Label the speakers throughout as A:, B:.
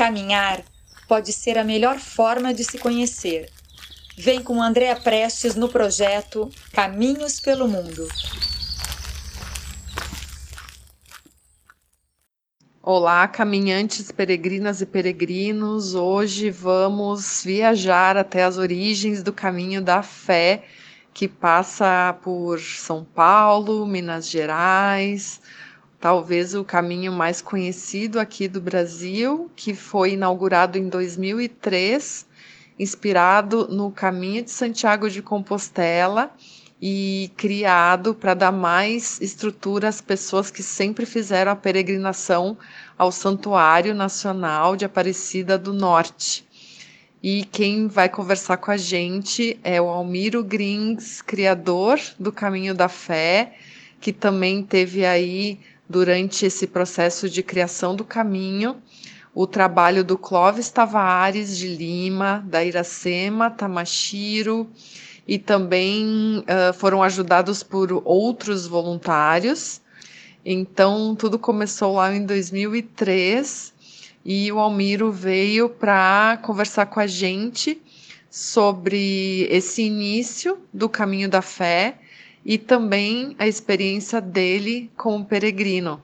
A: Caminhar pode ser a melhor forma de se conhecer. Vem com Andréa Prestes no projeto Caminhos pelo Mundo.
B: Olá, caminhantes, peregrinas e peregrinos. Hoje vamos viajar até as origens do caminho da fé, que passa por São Paulo, Minas Gerais, talvez o caminho mais conhecido aqui do Brasil, que foi inaugurado em 2003, inspirado no caminho de Santiago de Compostela e criado para dar mais estrutura às pessoas que sempre fizeram a peregrinação ao Santuário Nacional de Aparecida do Norte. E quem vai conversar com a gente é o Almiro Grins, criador do Caminho da Fé, que também teve aí durante esse processo de criação do caminho o trabalho do Clóvis Tavares de Lima, da Iracema Tamashiro, e também uh, foram ajudados por outros voluntários. Então, tudo começou lá em 2003 e o Almiro veio para conversar com a gente sobre esse início do caminho da fé e também a experiência dele como peregrino.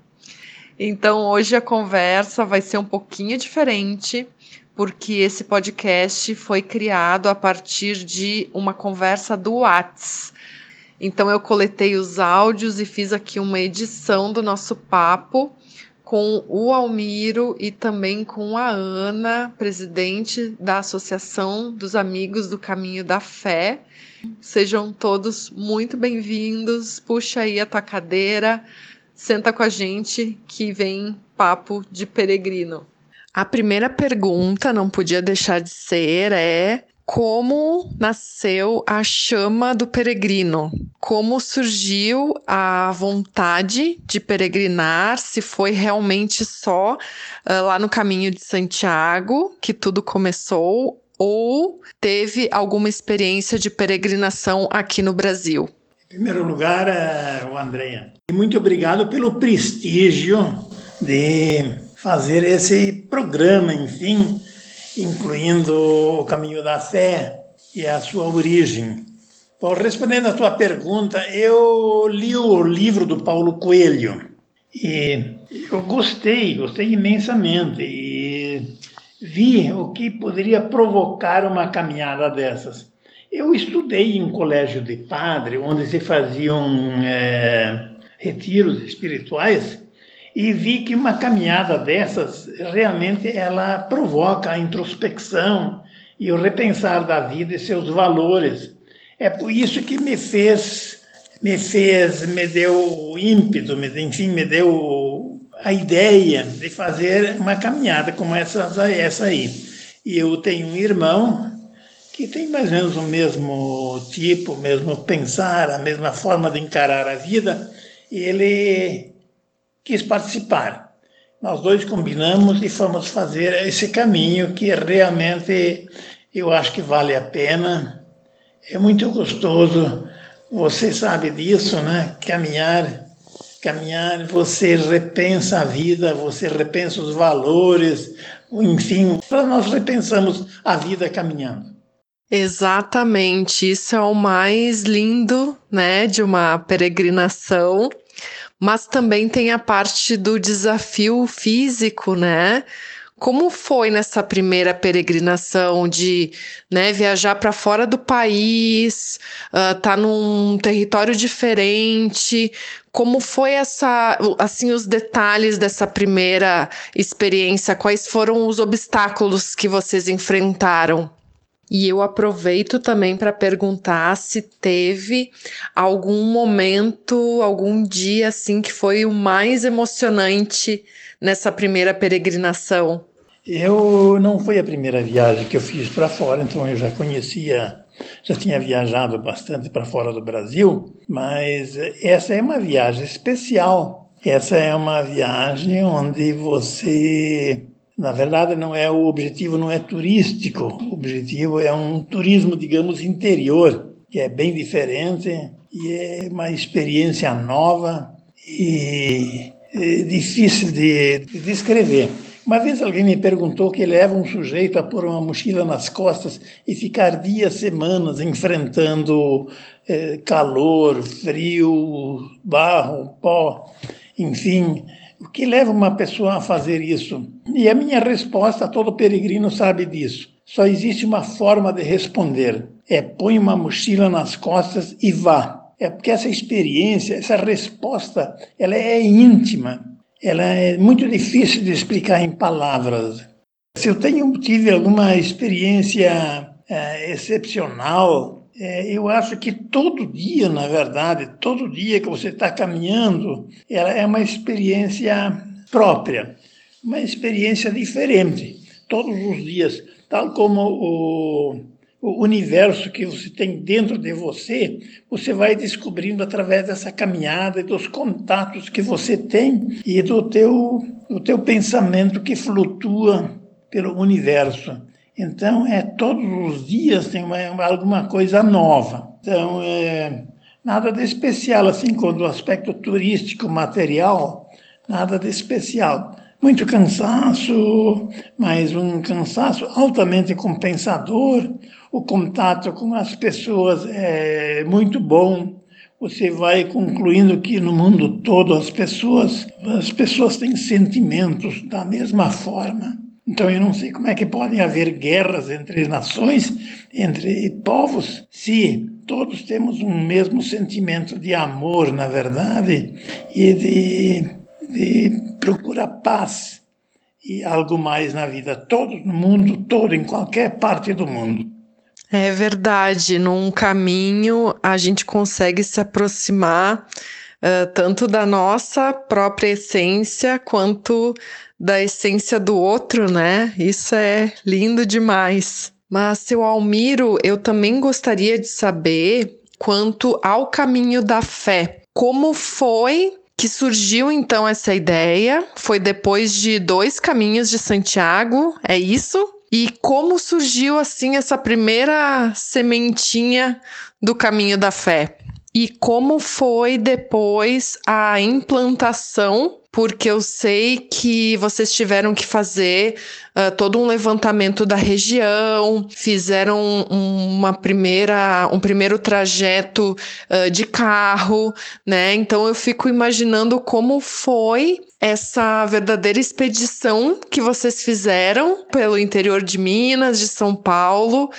B: Então, hoje a conversa vai ser um pouquinho diferente, porque esse podcast foi criado a partir de uma conversa do Whats. Então, eu coletei os áudios e fiz aqui uma edição do nosso papo com o Almiro e também com a Ana, presidente da Associação dos Amigos do Caminho da Fé. Sejam todos muito bem-vindos. Puxa aí a tua cadeira, senta com a gente que vem papo de peregrino. A primeira pergunta, não podia deixar de ser, é como nasceu a chama do peregrino? Como surgiu a vontade de peregrinar? Se foi realmente só uh, lá no caminho de Santiago que tudo começou? Ou teve alguma experiência de peregrinação aqui no Brasil?
C: Em primeiro lugar, uh, o Andréia, muito obrigado pelo prestígio de fazer esse programa, enfim, incluindo o caminho da fé e a sua origem. Bom, respondendo à tua pergunta, eu li o livro do Paulo Coelho e eu gostei, gostei imensamente e vi o que poderia provocar uma caminhada dessas. Eu estudei em colégio de padre, onde se faziam é, retiros espirituais, e vi que uma caminhada dessas realmente ela provoca a introspecção e o repensar da vida e seus valores. É por isso que me fez, me fez, me deu ímpeto, me, enfim, me deu a ideia de fazer uma caminhada como essa, essa aí. E eu tenho um irmão que tem mais ou menos o mesmo tipo, o mesmo pensar, a mesma forma de encarar a vida, e ele quis participar. Nós dois combinamos e fomos fazer esse caminho que realmente eu acho que vale a pena. É muito gostoso, você sabe disso, né? Caminhar, caminhar, você repensa a vida, você repensa os valores, enfim, nós repensamos a vida caminhando.
B: Exatamente, isso é o mais lindo, né, de uma peregrinação mas também tem a parte do desafio físico, né? Como foi nessa primeira peregrinação de né, viajar para fora do país, uh, tá num território diferente? Como foi essa, assim, os detalhes dessa primeira experiência? Quais foram os obstáculos que vocês enfrentaram? E eu aproveito também para perguntar se teve algum momento, algum dia assim que foi o mais emocionante nessa primeira peregrinação.
C: Eu não foi a primeira viagem que eu fiz para fora, então eu já conhecia, já tinha viajado bastante para fora do Brasil, mas essa é uma viagem especial. Essa é uma viagem onde você na verdade, não é o objetivo não é turístico, o objetivo é um turismo, digamos, interior, que é bem diferente e é uma experiência nova e é difícil de, de descrever. Uma vez alguém me perguntou que leva um sujeito a pôr uma mochila nas costas e ficar dias, semanas enfrentando eh, calor, frio, barro, pó, enfim. Que leva uma pessoa a fazer isso? E a minha resposta, todo peregrino sabe disso. Só existe uma forma de responder: é põe uma mochila nas costas e vá. É porque essa experiência, essa resposta, ela é íntima. Ela é muito difícil de explicar em palavras. Se eu tenho tive alguma experiência é, excepcional, é, eu acho que todo dia, na verdade, todo dia que você está caminhando, ela é uma experiência própria, uma experiência diferente, todos os dias, tal como o, o universo que você tem dentro de você, você vai descobrindo através dessa caminhada e dos contatos que você tem e do teu, do teu pensamento que flutua pelo universo. Então, é todos os dias tem uma, alguma coisa nova. Então, é, nada de especial, assim, quando o aspecto turístico, material, nada de especial. Muito cansaço, mas um cansaço altamente compensador. O contato com as pessoas é muito bom. Você vai concluindo que no mundo todo as pessoas, as pessoas têm sentimentos da mesma forma então eu não sei como é que podem haver guerras entre nações, entre povos, se todos temos um mesmo sentimento de amor, na verdade, e de, de procurar paz e algo mais na vida, todos no mundo todo, em qualquer parte do mundo.
B: É verdade, num caminho a gente consegue se aproximar uh, tanto da nossa própria essência quanto da essência do outro, né? Isso é lindo demais. Mas, seu Almiro, eu também gostaria de saber quanto ao caminho da fé. Como foi que surgiu então essa ideia? Foi depois de dois caminhos de Santiago, é isso? E como surgiu assim essa primeira sementinha do caminho da fé? E como foi depois a implantação porque eu sei que vocês tiveram que fazer uh, todo um levantamento da região, fizeram um, uma primeira, um primeiro trajeto uh, de carro, né? Então eu fico imaginando como foi essa verdadeira expedição que vocês fizeram pelo interior de Minas, de São Paulo,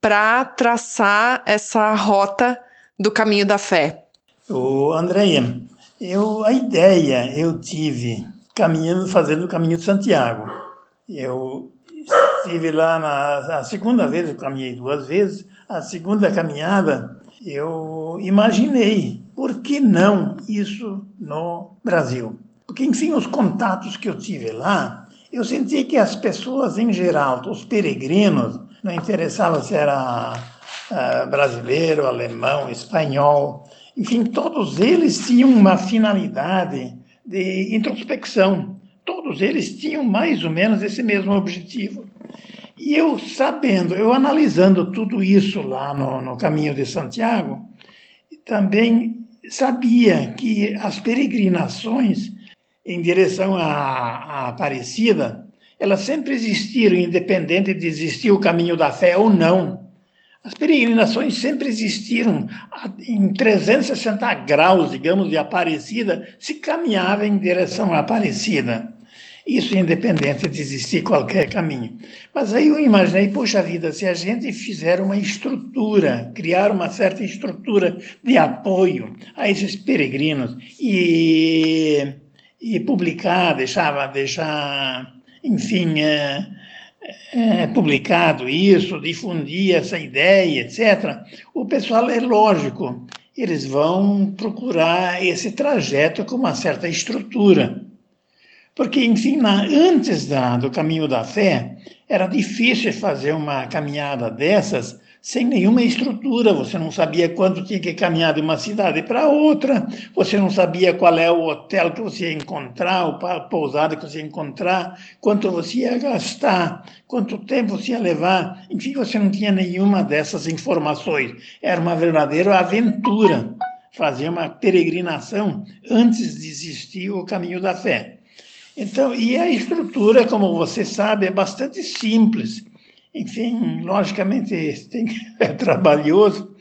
B: para traçar essa rota do caminho da fé.
C: O Andréia, eu, a ideia eu tive caminhando, fazendo o caminho de Santiago. Eu estive lá na a segunda vez, eu caminhei duas vezes. A segunda caminhada, eu imaginei, por que não isso no Brasil? Porque, enfim, os contatos que eu tive lá, eu senti que as pessoas em geral, os peregrinos, não interessava se era uh, brasileiro, alemão, espanhol, enfim, todos eles tinham uma finalidade de introspecção. Todos eles tinham mais ou menos esse mesmo objetivo. E eu sabendo, eu analisando tudo isso lá no, no caminho de Santiago, também sabia que as peregrinações em direção à, à Aparecida, elas sempre existiram, independente de existir o caminho da fé ou não. As peregrinações sempre existiram em 360 graus, digamos, de Aparecida, se caminhava em direção à Aparecida. Isso independente de existir qualquer caminho. Mas aí eu imaginei, poxa vida, se a gente fizer uma estrutura, criar uma certa estrutura de apoio a esses peregrinos e, e publicar, deixar, deixar enfim, é, é, publicado isso, difundir essa ideia, etc., o pessoal, é lógico, eles vão procurar esse trajeto com uma certa estrutura. Porque, enfim, na, antes da, do caminho da fé, era difícil fazer uma caminhada dessas sem nenhuma estrutura. Você não sabia quanto tinha que caminhar de uma cidade para outra, você não sabia qual é o hotel que você ia encontrar, a pousada que você ia encontrar, quanto você ia gastar, quanto tempo você ia levar. Enfim, você não tinha nenhuma dessas informações. Era uma verdadeira aventura fazer uma peregrinação antes de existir o caminho da fé. Então, e a estrutura, como você sabe, é bastante simples. Enfim, logicamente tem, é trabalhoso,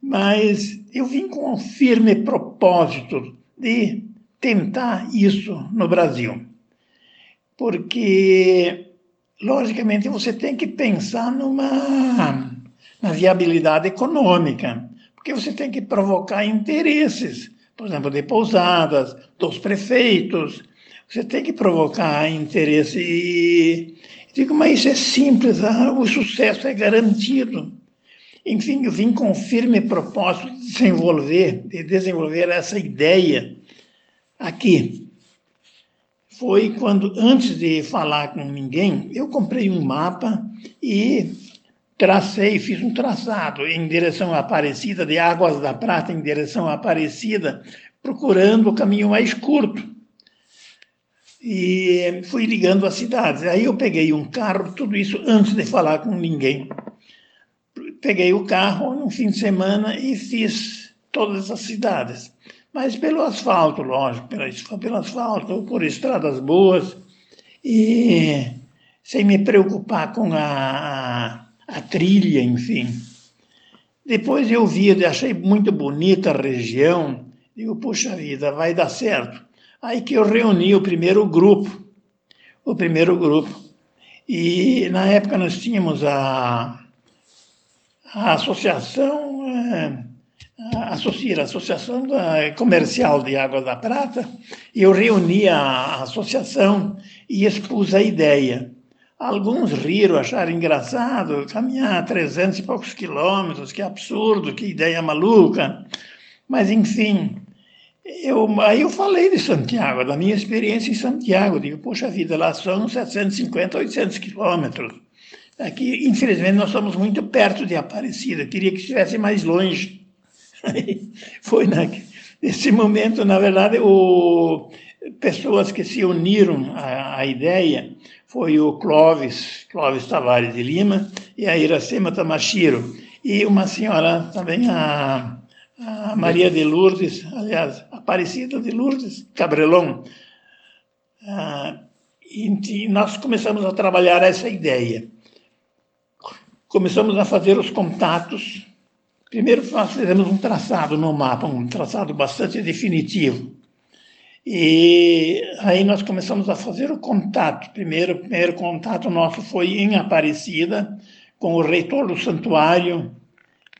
C: mas eu vim com um firme propósito de tentar isso no Brasil. Porque, logicamente, você tem que pensar numa na viabilidade econômica, porque você tem que provocar interesses, por exemplo, de pousadas, dos prefeitos, você tem que provocar interesse. Digo, mas é simples, ah, o sucesso é garantido. Enfim, eu vim com firme propósito de desenvolver, de desenvolver essa ideia aqui. Foi quando, antes de falar com ninguém, eu comprei um mapa e tracei, fiz um traçado em direção à Aparecida, de Águas da Prata em direção à Aparecida, procurando o caminho mais curto. E fui ligando as cidades. Aí eu peguei um carro, tudo isso antes de falar com ninguém. Peguei o carro no fim de semana e fiz todas as cidades. Mas pelo asfalto, lógico, pelo, pelo asfalto, por estradas boas, e sem me preocupar com a, a trilha, enfim. Depois eu vi, achei muito bonita a região, digo, puxa vida, vai dar certo. Aí que eu reuni o primeiro grupo, o primeiro grupo. E na época nós tínhamos a, a associação, é, a, a Associação Comercial de Água da Prata, e eu reuni a associação e expus a ideia. Alguns riram, acharam engraçado caminhar 300 e poucos quilômetros, que absurdo, que ideia maluca. Mas, enfim, eu, aí eu falei de Santiago, da minha experiência em Santiago. Digo, poxa vida, lá são 750, 800 quilômetros. Aqui, infelizmente, nós estamos muito perto de Aparecida. Queria que estivesse mais longe. Foi nesse momento, na verdade, o, pessoas que se uniram à, à ideia foi o Clóvis, Clóvis Tavares de Lima, e a Iracema Tamashiro, e uma senhora também, a, a Maria de Lourdes, aliás, Aparecida de Lourdes Cabrelon. Ah, e nós começamos a trabalhar essa ideia. Começamos a fazer os contatos. Primeiro, nós fizemos um traçado no mapa, um traçado bastante definitivo. E aí nós começamos a fazer o contato. Primeiro, o primeiro contato nosso foi em Aparecida, com o reitor do santuário,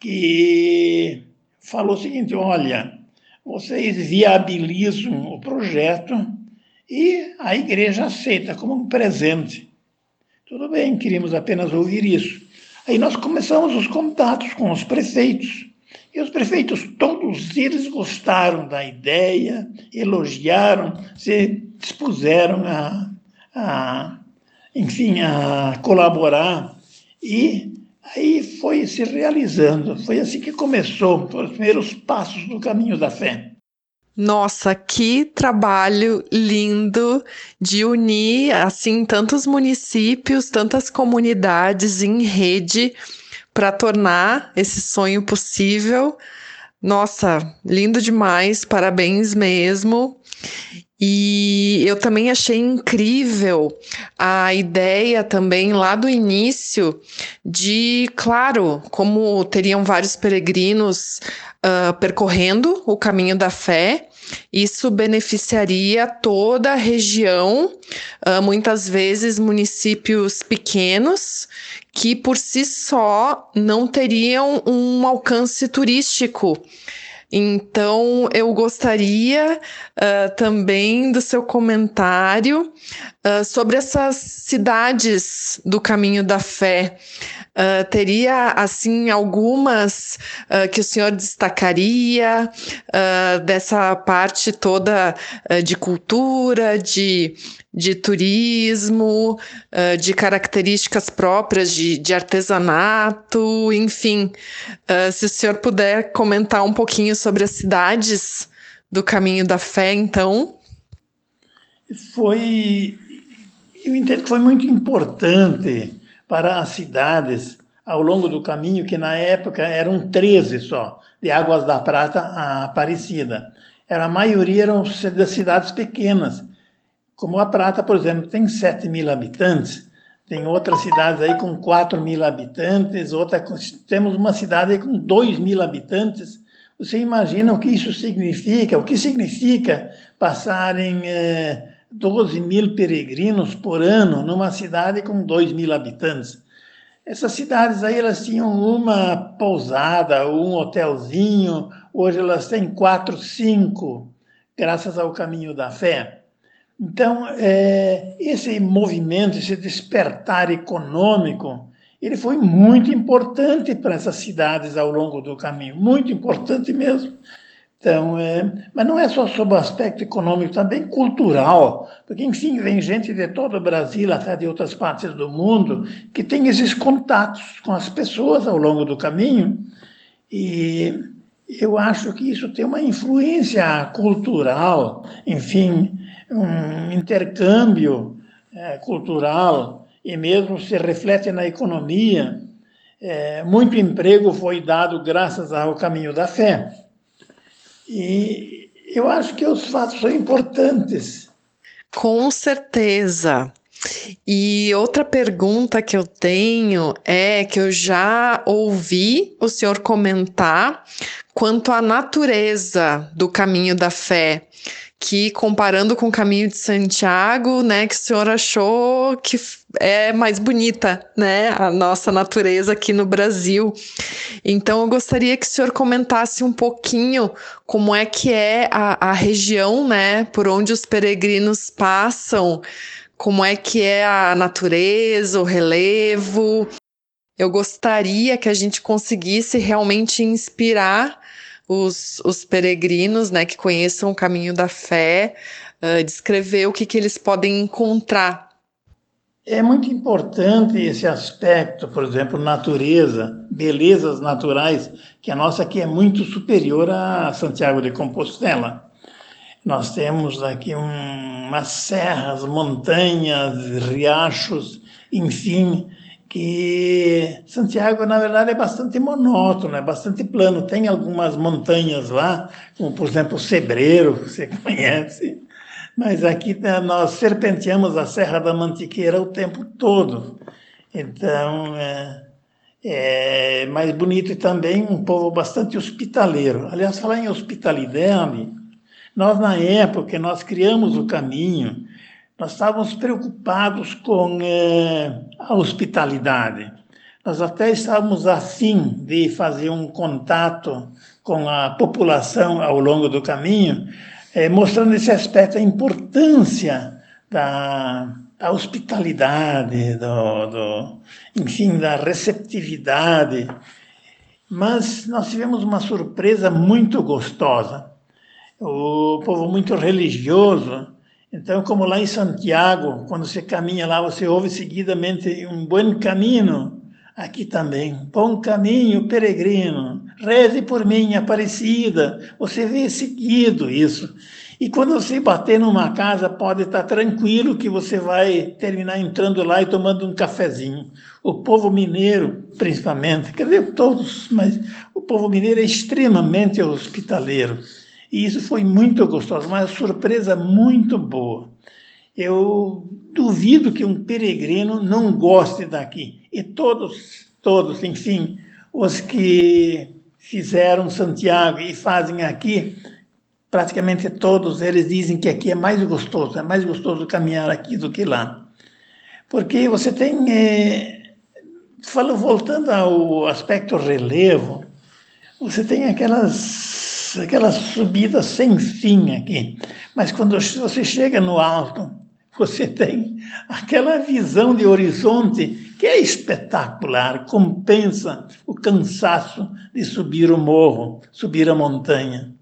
C: que falou o seguinte: olha, vocês viabilizam o projeto e a igreja aceita como um presente. Tudo bem, queríamos apenas ouvir isso. Aí nós começamos os contatos com os prefeitos. E os prefeitos, todos eles gostaram da ideia, elogiaram, se dispuseram a, a enfim, a colaborar. E aí foi se realizando. Foi assim que começou, os primeiros passos do caminho da fé.
B: Nossa, que trabalho lindo de unir assim tantos municípios, tantas comunidades em rede para tornar esse sonho possível. Nossa, lindo demais, parabéns mesmo. E eu também achei incrível a ideia também lá do início de, claro, como teriam vários peregrinos uh, percorrendo o caminho da fé, isso beneficiaria toda a região, uh, muitas vezes municípios pequenos, que por si só não teriam um alcance turístico. Então, eu gostaria uh, também do seu comentário uh, sobre essas cidades do caminho da fé. Uh, teria, assim, algumas que o senhor destacaria dessa parte toda de cultura, de de turismo, uh, de características próprias de, de artesanato, enfim. Uh, se o senhor puder comentar um pouquinho sobre as cidades do Caminho da Fé, então.
C: Foi, eu entendo que foi muito importante para as cidades ao longo do caminho, que na época eram 13 só, de Águas da Prata a Aparecida. Era, a maioria eram das cidades pequenas, Como a Prata, por exemplo, tem 7 mil habitantes, tem outras cidades aí com 4 mil habitantes, outra, temos uma cidade aí com 2 mil habitantes. Você imagina o que isso significa? O que significa passarem eh, 12 mil peregrinos por ano numa cidade com 2 mil habitantes? Essas cidades aí, elas tinham uma pousada, um hotelzinho, hoje elas têm quatro, cinco, graças ao caminho da fé. Então, é, esse movimento, esse despertar econômico, ele foi muito importante para essas cidades ao longo do caminho, muito importante mesmo. Então, é, mas não é só sobre o aspecto econômico, também cultural, porque, enfim, vem gente de todo o Brasil, até de outras partes do mundo, que tem esses contatos com as pessoas ao longo do caminho, e eu acho que isso tem uma influência cultural, enfim, um intercâmbio é, cultural e mesmo se reflete na economia. É, muito emprego foi dado graças ao caminho da fé. E eu acho que os fatos são importantes.
B: Com certeza. E outra pergunta que eu tenho é que eu já ouvi o senhor comentar quanto à natureza do caminho da fé que comparando com o caminho de Santiago, né, que o senhor achou que é mais bonita, né, a nossa natureza aqui no Brasil. Então eu gostaria que o senhor comentasse um pouquinho como é que é a, a região, né, por onde os peregrinos passam, como é que é a natureza, o relevo. Eu gostaria que a gente conseguisse realmente inspirar os, os peregrinos, né, que conheçam o caminho da fé, uh, descrever o que, que eles podem encontrar.
C: É muito importante esse aspecto, por exemplo, natureza, belezas naturais, que a nossa aqui é muito superior a Santiago de Compostela. Nós temos aqui um, umas serras, montanhas, riachos, enfim, que Santiago, na verdade, é bastante monótono, é bastante plano. Tem algumas montanhas lá, como, por exemplo, o Sebreiro, que você conhece, mas aqui né, nós serpenteamos a Serra da Mantiqueira o tempo todo. Então, é, é mais bonito e também um povo bastante hospitaleiro. Aliás, falar em hospitalidade, nós, na época nós criamos o caminho, nós estávamos preocupados com eh, a hospitalidade. Nós até estávamos afim de fazer um contato com a população ao longo do caminho, eh, mostrando esse aspecto, a importância da, da hospitalidade, do, do, enfim, da receptividade. Mas nós tivemos uma surpresa muito gostosa. O povo muito religioso então, como lá em Santiago, quando você caminha lá, você ouve seguidamente um bom caminho. Aqui também, bom caminho, peregrino, reze por mim, Aparecida. Você vê seguido isso. E quando você bater numa casa, pode estar tranquilo que você vai terminar entrando lá e tomando um cafezinho. O povo mineiro, principalmente, quer dizer, todos, mas o povo mineiro é extremamente hospitaleiro. E isso foi muito gostoso, uma surpresa muito boa. Eu duvido que um peregrino não goste daqui. E todos, todos, enfim, os que fizeram Santiago e fazem aqui, praticamente todos eles dizem que aqui é mais gostoso, é mais gostoso caminhar aqui do que lá. Porque você tem, é, falo, voltando ao aspecto relevo, você tem aquelas aquela subida sem fim aqui. Mas quando você chega no alto, você tem aquela visão de horizonte que é espetacular, compensa o cansaço de subir o morro, subir a montanha.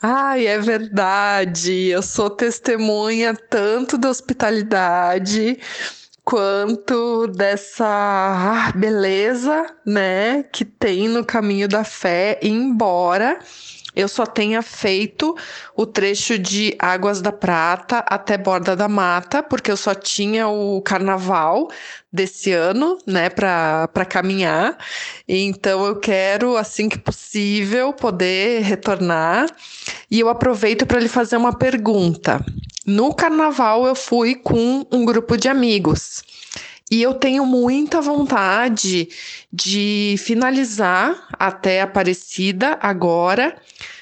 B: Ai, é verdade. Eu sou testemunha tanto da hospitalidade quanto dessa ah, beleza, né, que tem no caminho da fé, embora eu só tenha feito o trecho de Águas da Prata até Borda da Mata, porque eu só tinha o carnaval desse ano, né, para caminhar. Então eu quero, assim que possível, poder retornar. E eu aproveito para lhe fazer uma pergunta. no carnaval eu fui com um grupo de amigos. E eu tenho muita vontade de finalizar até Aparecida agora,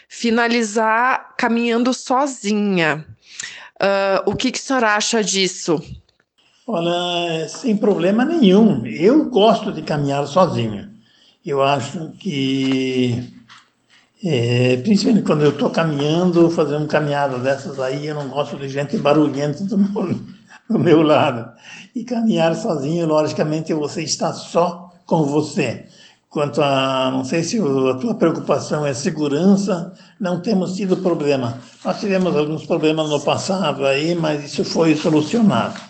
B: finalizar caminhando sozinha. Uh, o que, que o senhor acha disso?
C: Olha, sem problema nenhum. Eu gosto de caminhar sozinho. Eu acho que, é, principalmente quando eu estou caminhando, fazendo caminhada dessas aí, eu não gosto de gente barulhenta do meu, do meu lado. E caminhar sozinho, logicamente, você está só com você. Quanto a, não sei se a tua preocupação é segurança, não temos tido problema. Nós tivemos alguns problemas no passado aí, mas isso foi solucionado.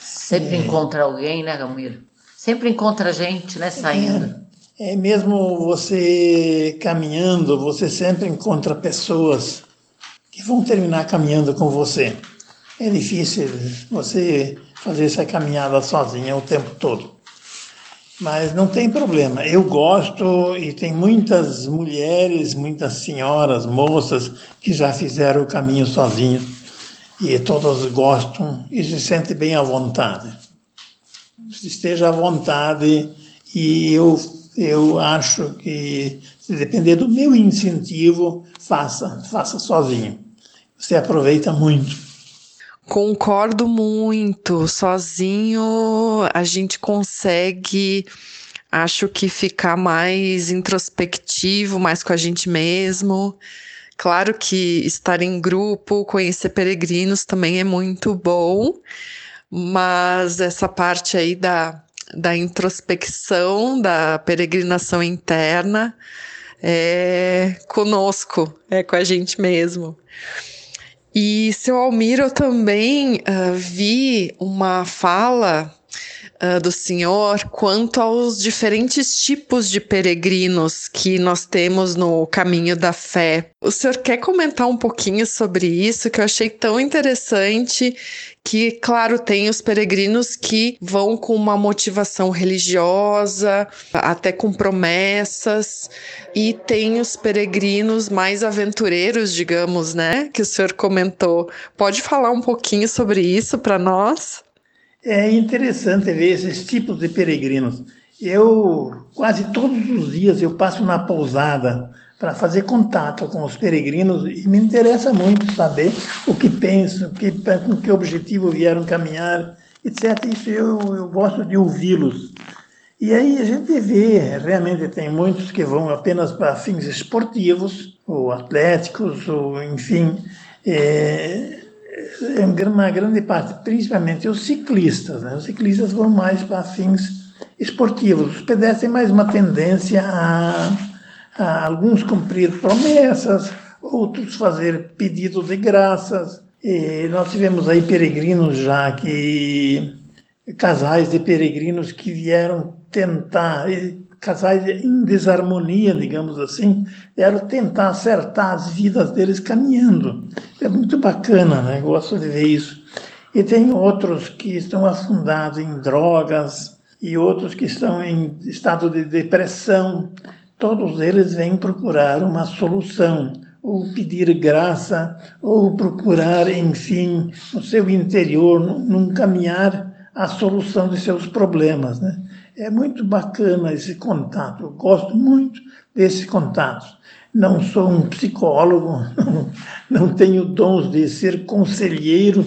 D: Sempre é. encontra alguém, né, Ramiro? Sempre encontra gente, né, saindo.
C: É, é mesmo você caminhando, você sempre encontra pessoas que vão terminar caminhando com você. É difícil você fazer essa caminhada sozinha o tempo todo. Mas não tem problema. Eu gosto e tem muitas mulheres, muitas senhoras, moças que já fizeram o caminho sozinhas e todas gostam e se sentem bem à vontade. Esteja à vontade e eu eu acho que se depender do meu incentivo, faça, faça sozinho. Você aproveita muito.
B: Concordo muito. Sozinho a gente consegue, acho que ficar mais introspectivo, mais com a gente mesmo. Claro que estar em grupo, conhecer peregrinos também é muito bom, mas essa parte aí da, da introspecção, da peregrinação interna, é conosco, é com a gente mesmo. E, seu Almir, eu também uh, vi uma fala uh, do senhor quanto aos diferentes tipos de peregrinos que nós temos no caminho da fé. O senhor quer comentar um pouquinho sobre isso, que eu achei tão interessante que, claro, tem os peregrinos que vão com uma motivação religiosa, até com promessas, e tem os peregrinos mais aventureiros, digamos, né, que o senhor comentou. Pode falar um pouquinho sobre isso para nós?
C: É interessante ver esses tipos de peregrinos. Eu quase todos os dias eu passo na pousada para fazer contato com os peregrinos e me interessa muito saber o que pensam, que, com que objetivo vieram caminhar, etc. Isso eu, eu gosto de ouvi-los. E aí a gente vê, realmente tem muitos que vão apenas para fins esportivos, ou atléticos, ou enfim, é, é uma grande parte, principalmente os ciclistas. Né? Os ciclistas vão mais para fins esportivos. Os pedestres têm mais uma tendência a alguns cumprir promessas, outros fazer pedido de graças. E nós tivemos aí peregrinos já que casais de peregrinos que vieram tentar casais em desarmonia, digamos assim, vieram tentar acertar as vidas deles caminhando. É muito bacana, né? Gosto de ver isso. E tem outros que estão afundados em drogas e outros que estão em estado de depressão todos eles vêm procurar uma solução, ou pedir graça, ou procurar, enfim, no seu interior, num caminhar a solução de seus problemas. Né? É muito bacana esse contato, eu gosto muito desse contato. Não sou um psicólogo, não, tenho dons de ser conselheiro,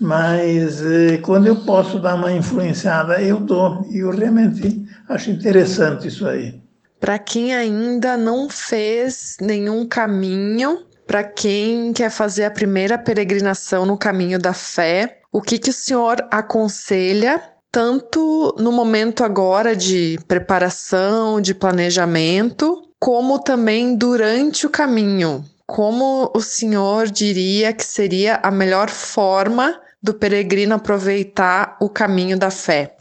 C: mas eh, quando eu posso dar uma influenciada, eu dou. E eu realmente acho interessante isso aí
B: para quem ainda não fez nenhum caminho, para quem quer fazer a primeira peregrinação no caminho da fé, o que, que o senhor aconselha, tanto no momento agora de preparação, de planejamento, como também durante o caminho? Como o senhor diria que seria a melhor forma do peregrino aproveitar o caminho da fé?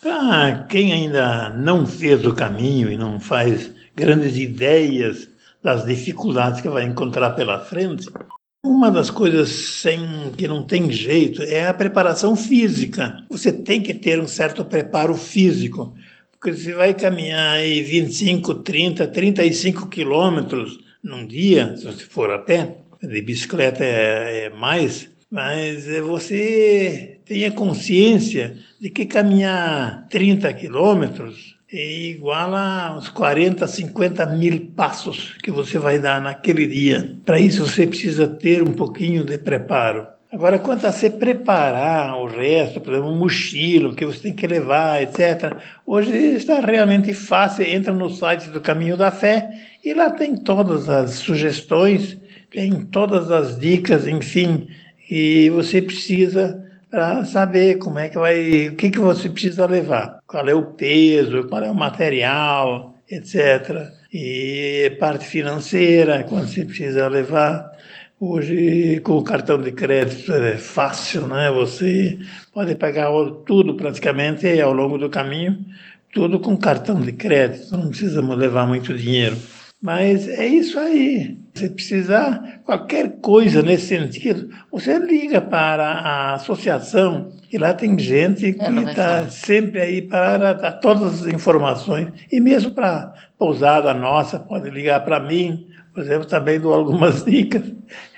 C: Para quem ainda não fez o caminho e não faz grandes ideias das dificuldades que vai encontrar pela frente, uma das coisas sem que não tem jeito é a preparação física. Você tem que ter um certo preparo físico, porque você vai caminhar aí 25, 30, 35 quilômetros num dia, se você for a pé, de bicicleta é, é mais, mas é, você tenha consciência de que caminhar 30 quilômetros é igual a uns 40, 50 mil passos que você vai dar naquele dia. Para isso você precisa ter um pouquinho de preparo. Agora, quanto a se preparar o resto, por exemplo, um mochilo que você tem que levar, etc., hoje está realmente fácil. Entra no site do Caminho da Fé e lá tem todas as sugestões, tem todas as dicas, enfim, e você precisa para saber como é que vai, o que, que você precisa levar, qual é o peso, qual é o material, etc. E parte financeira, quando você precisa levar. Hoje, com o cartão de crédito é fácil, né? Você pode pagar tudo praticamente ao longo do caminho, tudo com cartão de crédito, não precisamos levar muito dinheiro. Mas é isso aí. Se precisar qualquer coisa nesse sentido, você liga para a associação e lá tem gente que está sempre aí para dar todas as informações. E mesmo para pousada nossa, pode ligar para mim. Por exemplo, também dou algumas dicas.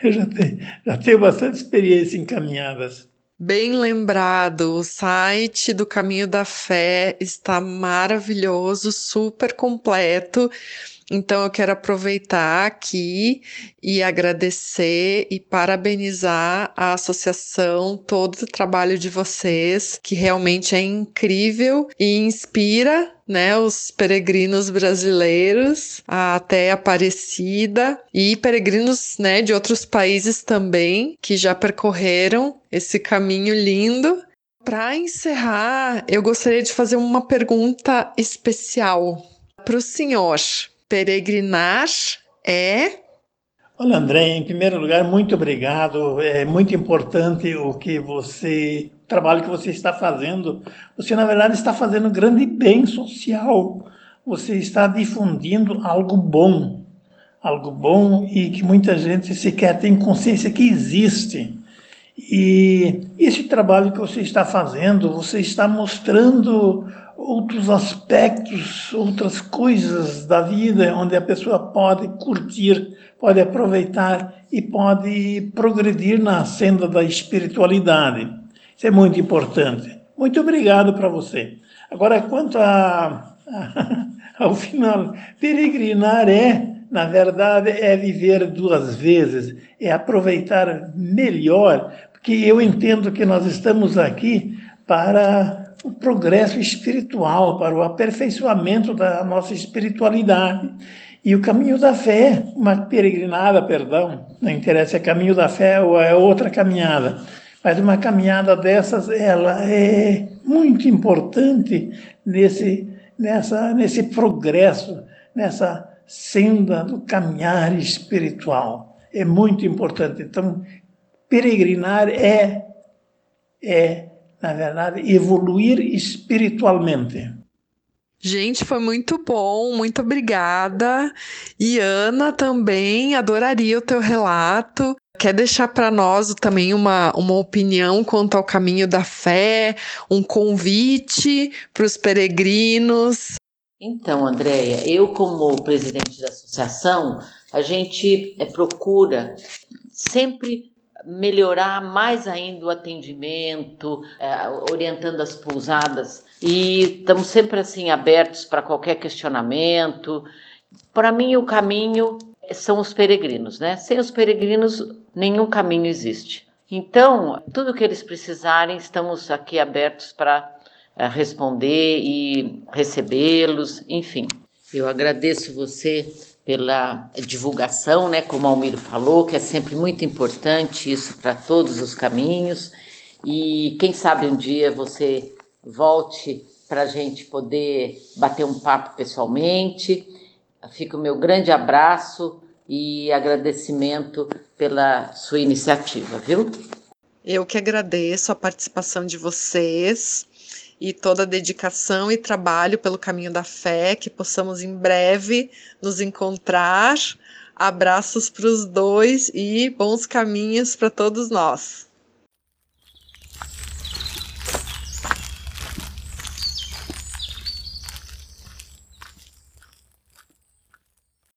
C: Eu já tenho, já tenho bastante experiência em caminhadas.
B: Bem lembrado, o site do Caminho da Fé está maravilhoso, super completo. Então eu quero aproveitar aqui e agradecer e parabenizar a associação, todo o trabalho de vocês, que realmente é incrível e inspira né, os peregrinos brasileiros até Aparecida e peregrinos, né, de outros países também que já percorreram esse caminho lindo. Para encerrar, eu gostaria de fazer uma pergunta especial para o senhor peregrinar é.
C: Olha, André, em primeiro lugar, muito obrigado. É muito importante o que você, o trabalho que você está fazendo. Você, na verdade, está fazendo um grande bem social. Você está difundindo algo bom, algo bom e que muita gente sequer tem consciência que existe. E esse trabalho que você está fazendo, você está mostrando outros aspectos, outras coisas da vida onde a pessoa pode curtir, pode aproveitar e pode progredir na senda da espiritualidade. Isso é muito importante. Muito obrigado para você. Agora, quanto a, a, ao final, peregrinar é, na verdade, é viver duas vezes, é aproveitar melhor, porque eu entendo que nós estamos aqui para o progresso espiritual, para o aperfeiçoamento da nossa espiritualidade. E o caminho da fé, uma peregrinada, perdão, não interessa se é caminho da fé ou é outra caminhada, mas uma caminhada dessas, ela é muito importante nesse, nessa, nesse progresso, nessa senda do caminhar espiritual. É muito importante. Então, peregrinar é, é na verdade, evoluir espiritualmente.
B: Gente, foi muito bom, muito obrigada. E Ana também adoraria o teu relato. Quer deixar para nós também uma, uma opinião quanto ao caminho da fé, um convite para os peregrinos?
D: Então, Andréia, eu, como presidente da associação, a gente é, procura sempre melhorar mais ainda o atendimento, é, orientando as pousadas. E estamos sempre assim abertos para qualquer questionamento. Para mim, o caminho são os peregrinos, né? Sem os peregrinos, nenhum caminho existe. Então, tudo que eles precisarem, estamos aqui abertos para é, responder e recebê-los, enfim. Eu agradeço você pela divulgação, né, como Almiro falou, que é sempre muito importante isso para todos os caminhos. E quem sabe um dia você volte para a gente poder bater um papo pessoalmente. Fica o meu grande abraço e agradecimento pela sua iniciativa, viu?
B: Eu que agradeço a participação de vocês e toda a dedicação e trabalho pelo caminho da fé, que possamos em breve nos encontrar. Abraços para os dois e bons caminhos para todos nós.